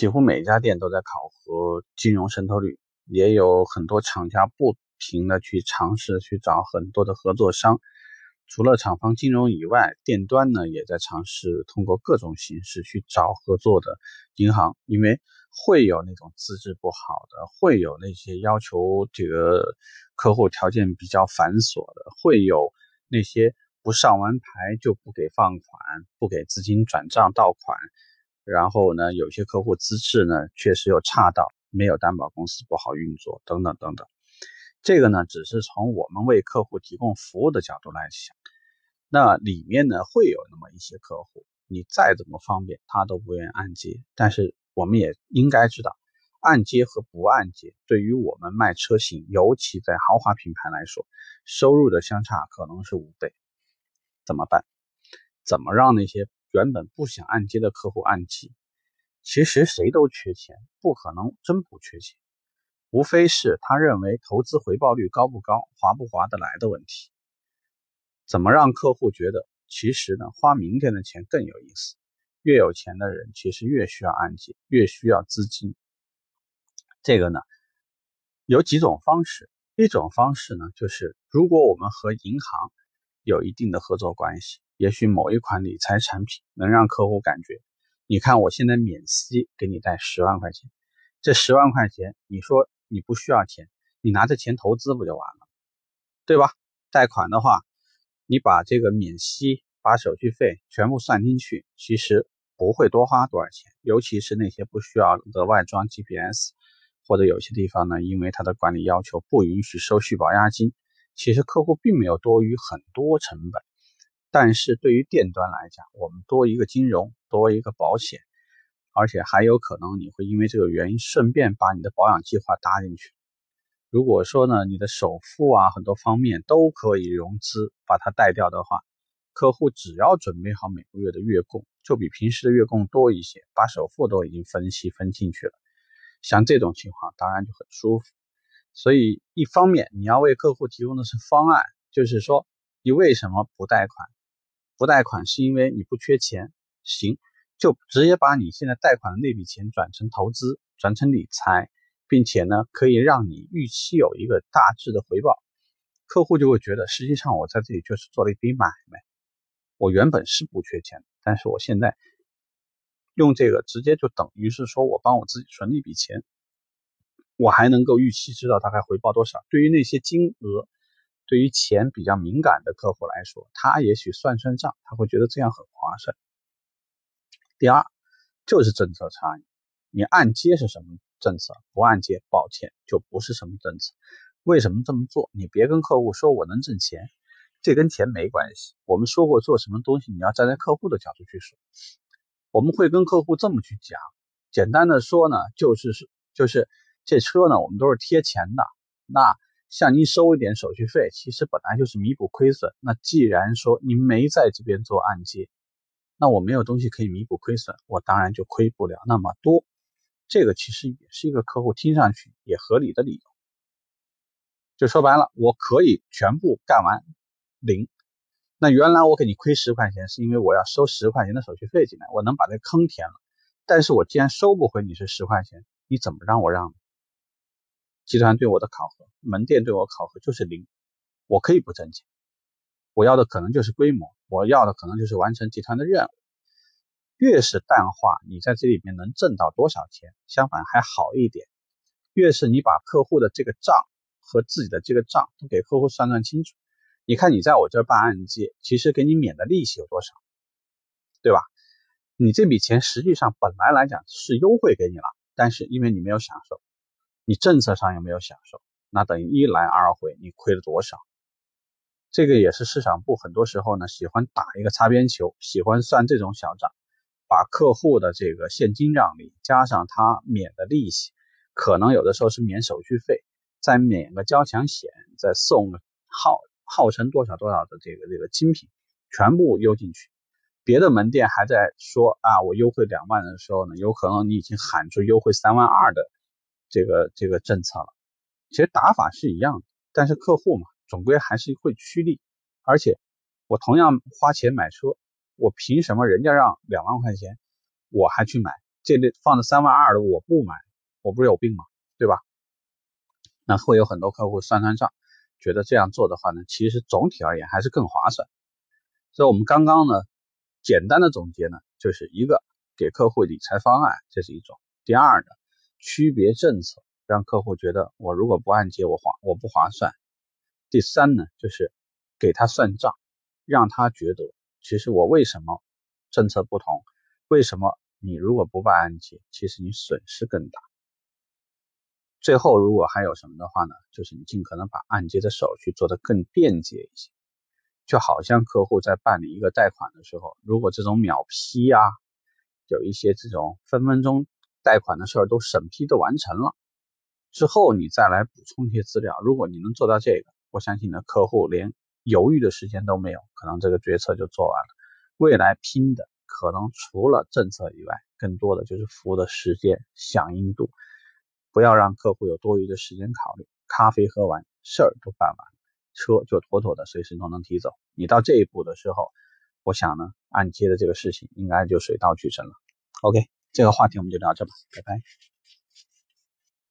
几乎每家店都在考核金融渗透率，也有很多厂家不停的去尝试去找很多的合作商。除了厂方金融以外，店端呢也在尝试通过各种形式去找合作的银行，因为会有那种资质不好的，会有那些要求这个客户条件比较繁琐的，会有那些不上完牌就不给放款、不给资金转账到款。然后呢，有些客户资质呢确实又差到没有担保公司不好运作等等等等。这个呢只是从我们为客户提供服务的角度来想，那里面呢会有那么一些客户，你再怎么方便他都不愿意按揭。但是我们也应该知道，按揭和不按揭对于我们卖车型，尤其在豪华品牌来说，收入的相差可能是五倍。怎么办？怎么让那些？原本不想按揭的客户按揭，其实谁都缺钱，不可能真不缺钱，无非是他认为投资回报率高不高、划不划得来的问题。怎么让客户觉得，其实呢，花明天的钱更有意思？越有钱的人，其实越需要按揭，越需要资金。这个呢，有几种方式。一种方式呢，就是如果我们和银行有一定的合作关系。也许某一款理财产品能让客户感觉，你看我现在免息给你贷十万块钱，这十万块钱你说你不需要钱，你拿着钱投资不就完了，对吧？贷款的话，你把这个免息、把手续费全部算进去，其实不会多花多少钱，尤其是那些不需要额外装 GPS，或者有些地方呢，因为它的管理要求不允许收续保押金，其实客户并没有多余很多成本。但是对于店端来讲，我们多一个金融，多一个保险，而且还有可能你会因为这个原因顺便把你的保养计划搭进去。如果说呢，你的首付啊很多方面都可以融资把它贷掉的话，客户只要准备好每个月的月供，就比平时的月供多一些，把首付都已经分期分进去了。像这种情况当然就很舒服。所以一方面你要为客户提供的是方案，就是说你为什么不贷款？不贷款是因为你不缺钱，行，就直接把你现在贷款的那笔钱转成投资，转成理财，并且呢，可以让你预期有一个大致的回报，客户就会觉得，实际上我在这里就是做了一笔买卖，我原本是不缺钱，但是我现在用这个直接就等于是说我帮我自己存了一笔钱，我还能够预期知道大概回报多少。对于那些金额。对于钱比较敏感的客户来说，他也许算算账，他会觉得这样很划算。第二，就是政策差异。你按揭是什么政策？不按揭，抱歉，就不是什么政策。为什么这么做？你别跟客户说我能挣钱，这跟钱没关系。我们说过做什么东西，你要站在客户的角度去说。我们会跟客户这么去讲，简单的说呢，就是是就是这车呢，我们都是贴钱的，那。向您收一点手续费，其实本来就是弥补亏损。那既然说您没在这边做按揭，那我没有东西可以弥补亏损，我当然就亏不了那么多。这个其实也是一个客户听上去也合理的理由。就说白了，我可以全部干完零。那原来我给你亏十块钱，是因为我要收十块钱的手续费进来，我能把这坑填了。但是我既然收不回你是十块钱，你怎么让我让？集团对我的考核，门店对我考核就是零，我可以不挣钱，我要的可能就是规模，我要的可能就是完成集团的任务。越是淡化，你在这里面能挣到多少钱？相反还好一点。越是你把客户的这个账和自己的这个账都给客户算算清楚，你看你在我这儿办按揭，其实给你免的利息有多少，对吧？你这笔钱实际上本来来讲是优惠给你了，但是因为你没有享受。你政策上有没有享受？那等于一来二回，你亏了多少？这个也是市场部很多时候呢喜欢打一个擦边球，喜欢算这种小账，把客户的这个现金让利加上他免的利息，可能有的时候是免手续费，再免个交强险，再送个号号称多少多少的这个这个精品，全部邮进去。别的门店还在说啊，我优惠两万的时候呢，有可能你已经喊出优惠三万二的。这个这个政策了，其实打法是一样的，但是客户嘛，总归还是会趋利。而且我同样花钱买车，我凭什么人家让两万块钱，我还去买？这里放着三万二的我不买，我不是有病吗？对吧？那会有很多客户算算账，觉得这样做的话呢，其实总体而言还是更划算。所以我们刚刚呢，简单的总结呢，就是一个给客户理财方案，这是一种；第二呢，区别政策，让客户觉得我如果不按揭我划我不划算；第三呢，就是给他算账，让他觉得其实我为什么政策不同，为什么你如果不办按揭，其实你损失更大。最后如果还有什么的话呢，就是你尽可能把按揭的手续做得更便捷一些。就好像客户在办理一个贷款的时候，如果这种秒批啊，有一些这种分分钟贷款的事儿都审批都完成了之后，你再来补充一些资料，如果你能做到这个，我相信呢，客户连犹豫的时间都没有，可能这个决策就做完了。未来拼的可能除了政策以外，更多的就是服务的时间、响应度，不要让客户有多余的时间考虑，咖啡喝完，事儿都办完。车就妥妥的随时都能提走。你到这一步的时候，我想呢，按揭的这个事情应该就水到渠成了。OK，这个话题我们就聊这吧，拜拜。